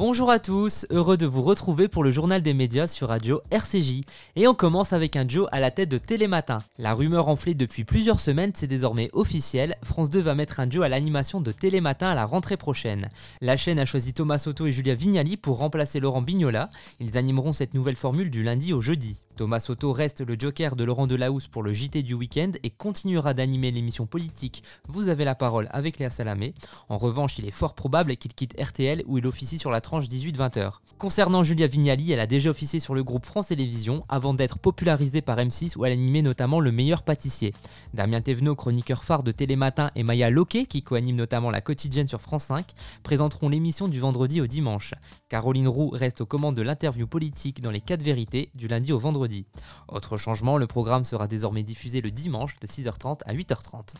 Bonjour à tous, heureux de vous retrouver pour le journal des médias sur Radio RCJ. Et on commence avec un Joe à la tête de Télématin. La rumeur enflée depuis plusieurs semaines, c'est désormais officiel. France 2 va mettre un Joe à l'animation de Télématin à la rentrée prochaine. La chaîne a choisi Thomas Soto et Julia Vignali pour remplacer Laurent Bignola. Ils animeront cette nouvelle formule du lundi au jeudi. Thomas Soto reste le joker de Laurent Delahousse pour le JT du week-end et continuera d'animer l'émission politique Vous avez la parole avec Léa Salamé. En revanche, il est fort probable qu'il quitte RTL où il officie sur la 18-20 h Concernant Julia Vignali, elle a déjà officié sur le groupe France Télévisions avant d'être popularisée par M6 où elle animait notamment Le meilleur pâtissier. Damien Thévenot, chroniqueur phare de Télématin, et Maya Loquet, qui coanime notamment la quotidienne sur France 5, présenteront l'émission du vendredi au dimanche. Caroline Roux reste aux commandes de l'interview politique dans les 4 vérités du lundi au vendredi. Autre changement, le programme sera désormais diffusé le dimanche de 6h30 à 8h30.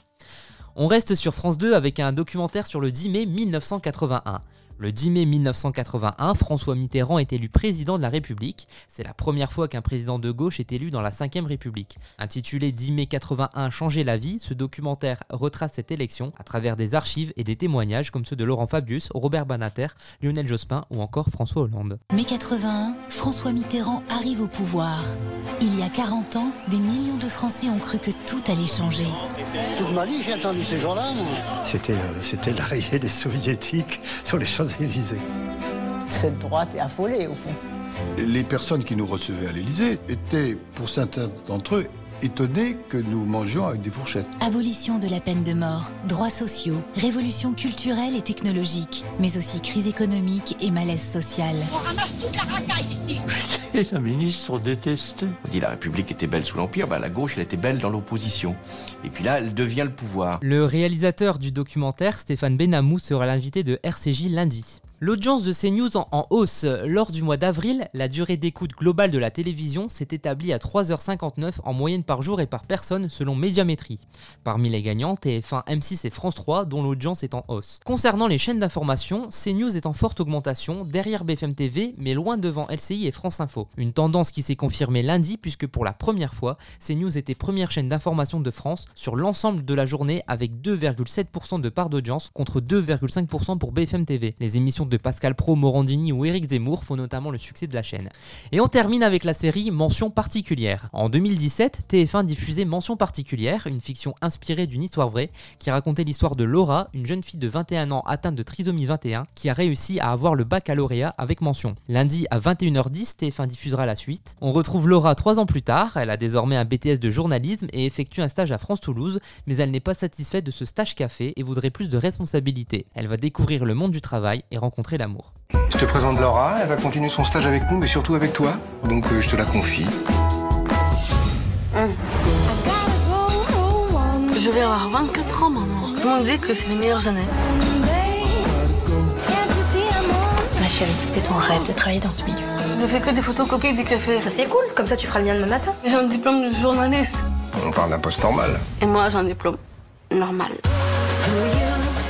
On reste sur France 2 avec un documentaire sur le 10 mai 1981. Le 10 mai 1981, François Mitterrand est élu président de la République. C'est la première fois qu'un président de gauche est élu dans la 5ème République. Intitulé 10 mai 81 Changer la vie, ce documentaire retrace cette élection à travers des archives et des témoignages comme ceux de Laurent Fabius, Robert Banater, Lionel Jospin ou encore François Hollande. Mai 81, François Mitterrand arrive au pouvoir. Il y a 40 ans, des millions de Français ont cru que tout allait changer. Toute ma vie, j'ai entendu ces jours-là. C'était, euh, c'était l'arrivée des soviétiques sur les Champs-Élysées. Cette droite est affolée, au fond. Les personnes qui nous recevaient à l'Élysée étaient, pour certains d'entre eux, étonnés que nous mangions avec des fourchettes. Abolition de la peine de mort, droits sociaux, révolution culturelle et technologique, mais aussi crise économique et malaise social. On ramasse toute la racaille ici. J'étais un ministre détesté. On dit la République était belle sous l'Empire, bah, la gauche elle était belle dans l'opposition. Et puis là, elle devient le pouvoir. Le réalisateur du documentaire, Stéphane Benamou, sera l'invité de RCJ lundi. L'audience de CNews en, hausse. Lors du mois d'avril, la durée d'écoute globale de la télévision s'est établie à 3h59 en moyenne par jour et par personne selon Médiamétrie. Parmi les gagnants, TF1, M6 et France 3 dont l'audience est en hausse. Concernant les chaînes d'information, CNews est en forte augmentation derrière BFM TV mais loin devant LCI et France Info. Une tendance qui s'est confirmée lundi puisque pour la première fois, CNews était première chaîne d'information de France sur l'ensemble de la journée avec 2,7% de part d'audience contre 2,5% pour BFM TV. Les émissions de Pascal Pro, Morandini ou Eric Zemmour font notamment le succès de la chaîne. Et on termine avec la série Mention particulière. En 2017, TF1 diffusait Mention particulière, une fiction inspirée d'une histoire vraie qui racontait l'histoire de Laura, une jeune fille de 21 ans atteinte de trisomie 21 qui a réussi à avoir le baccalauréat avec mention. Lundi à 21h10, TF1 diffusera la suite. On retrouve Laura trois ans plus tard, elle a désormais un BTS de journalisme et effectue un stage à France Toulouse, mais elle n'est pas satisfaite de ce stage café et voudrait plus de responsabilité. Elle va découvrir le monde du travail et rencontrer l'amour. Je te présente Laura, elle va continuer son stage avec nous, mais surtout avec toi. Donc euh, je te la confie. Je vais avoir 24 ans, maman. Tout le monde dit que c'est les meilleures années. Ma chérie, c'était ton rêve de travailler dans ce milieu. Je fais que des photocopies des cafés. Ça c'est cool, comme ça tu feras le mien demain matin. J'ai un diplôme de journaliste. On parle d'un poste normal. Et moi, j'ai un diplôme normal.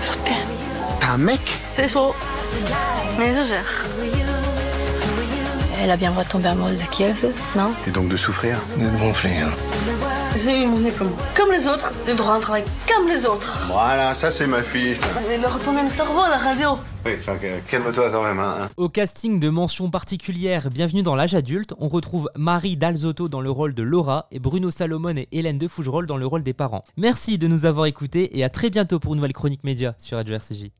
Je t'aime. Un mec C'est chaud. Mais je gère. Elle a bien le droit de tomber amoureuse de qui elle veut, non Et donc de souffrir D'être gonflé, hein. J'ai eu mon diplôme comme les autres, j'ai droit à un travail comme les autres. Voilà, ça c'est ma fille, ça. Mais leur retourner le cerveau à la radio. Oui, enfin, calme-toi quand même, hein. Au casting de mention particulière Bienvenue dans l'âge adulte, on retrouve Marie Dalzotto dans le rôle de Laura et Bruno Salomon et Hélène de Fougerolles dans le rôle des parents. Merci de nous avoir écoutés et à très bientôt pour une nouvelle chronique média sur Radio RCJ.